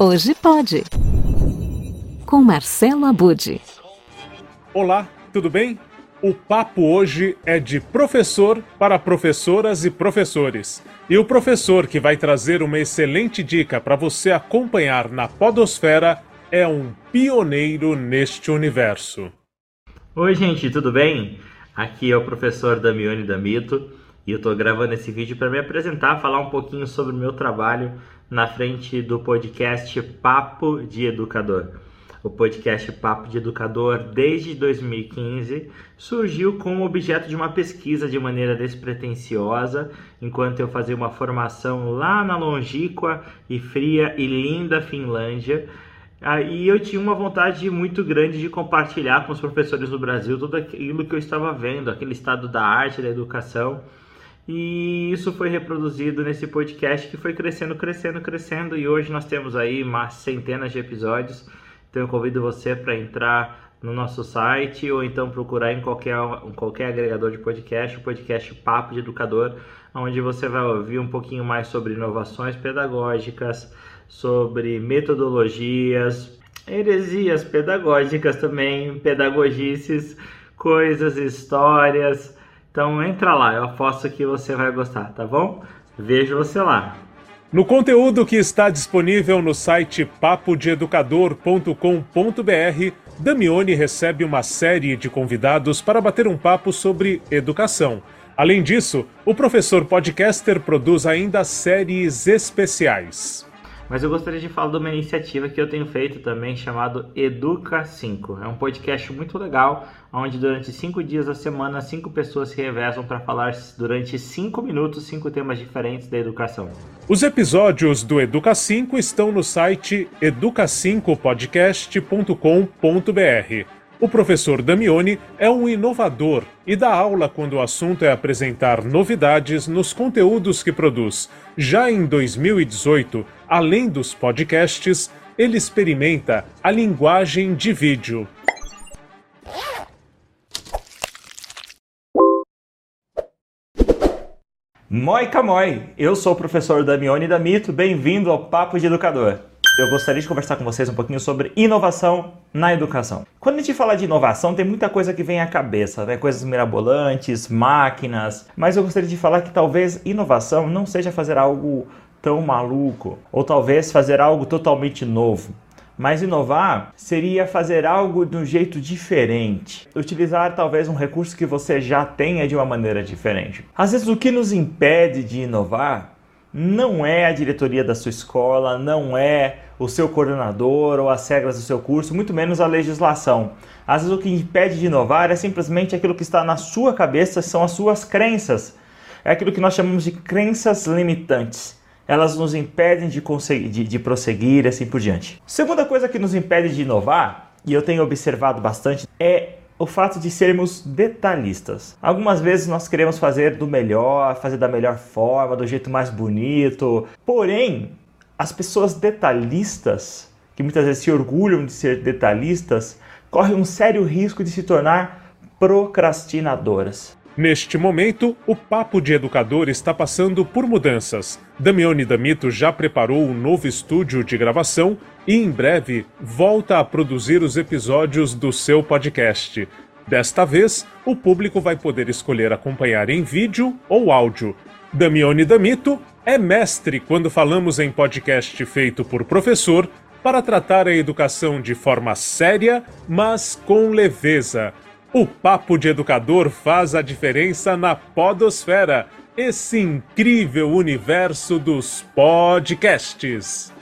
Hoje pode. Com Marcelo Abude. Olá, tudo bem? O papo hoje é de professor para professoras e professores. E o professor que vai trazer uma excelente dica para você acompanhar na Podosfera é um pioneiro neste universo. Oi, gente, tudo bem? Aqui é o professor Damione Damito e eu estou gravando esse vídeo para me apresentar, falar um pouquinho sobre o meu trabalho na frente do podcast Papo de Educador. O podcast Papo de Educador, desde 2015, surgiu como objeto de uma pesquisa de maneira despretensiosa, enquanto eu fazia uma formação lá na longínqua e fria e linda Finlândia. Aí eu tinha uma vontade muito grande de compartilhar com os professores do Brasil tudo aquilo que eu estava vendo, aquele estado da arte, da educação e isso foi reproduzido nesse podcast que foi crescendo, crescendo, crescendo. E hoje nós temos aí mais centenas de episódios. Então eu convido você para entrar no nosso site ou então procurar em qualquer, qualquer agregador de podcast, o podcast Papo de Educador, onde você vai ouvir um pouquinho mais sobre inovações pedagógicas, sobre metodologias, heresias pedagógicas também, pedagogices, coisas, histórias então entra lá, eu aposto que você vai gostar, tá bom? Vejo você lá. No conteúdo que está disponível no site papodeeducador.com.br, Damione recebe uma série de convidados para bater um papo sobre educação. Além disso, o professor podcaster produz ainda séries especiais. Mas eu gostaria de falar de uma iniciativa que eu tenho feito também chamado Educa 5. É um podcast muito legal, onde durante cinco dias da semana cinco pessoas se revezam para falar durante cinco minutos cinco temas diferentes da educação. Os episódios do Educa 5 estão no site educa5podcast.com.br. O professor Damione é um inovador e dá aula quando o assunto é apresentar novidades nos conteúdos que produz. Já em 2018, além dos podcasts, ele experimenta a linguagem de vídeo. Moi eu sou o professor Damione Damito, bem-vindo ao Papo de Educador eu gostaria de conversar com vocês um pouquinho sobre inovação na educação. Quando a gente fala de inovação, tem muita coisa que vem à cabeça, né? coisas mirabolantes, máquinas, mas eu gostaria de falar que talvez inovação não seja fazer algo tão maluco, ou talvez fazer algo totalmente novo. Mas inovar seria fazer algo de um jeito diferente, utilizar talvez um recurso que você já tenha de uma maneira diferente. Às vezes o que nos impede de inovar não é a diretoria da sua escola, não é o seu coordenador ou as regras do seu curso, muito menos a legislação. Às vezes o que impede de inovar é simplesmente aquilo que está na sua cabeça, são as suas crenças. É aquilo que nós chamamos de crenças limitantes. Elas nos impedem de, conseguir, de, de prosseguir assim por diante. Segunda coisa que nos impede de inovar, e eu tenho observado bastante, é o fato de sermos detalhistas. Algumas vezes nós queremos fazer do melhor, fazer da melhor forma, do jeito mais bonito. Porém, as pessoas detalhistas, que muitas vezes se orgulham de ser detalhistas, correm um sério risco de se tornar procrastinadoras. Neste momento, o Papo de Educador está passando por mudanças. Damione Damito já preparou um novo estúdio de gravação e em breve volta a produzir os episódios do seu podcast. Desta vez, o público vai poder escolher acompanhar em vídeo ou áudio. Damione Damito é mestre quando falamos em podcast feito por professor para tratar a educação de forma séria, mas com leveza o Papo de Educador faz a diferença na Podosfera, esse incrível universo dos podcasts.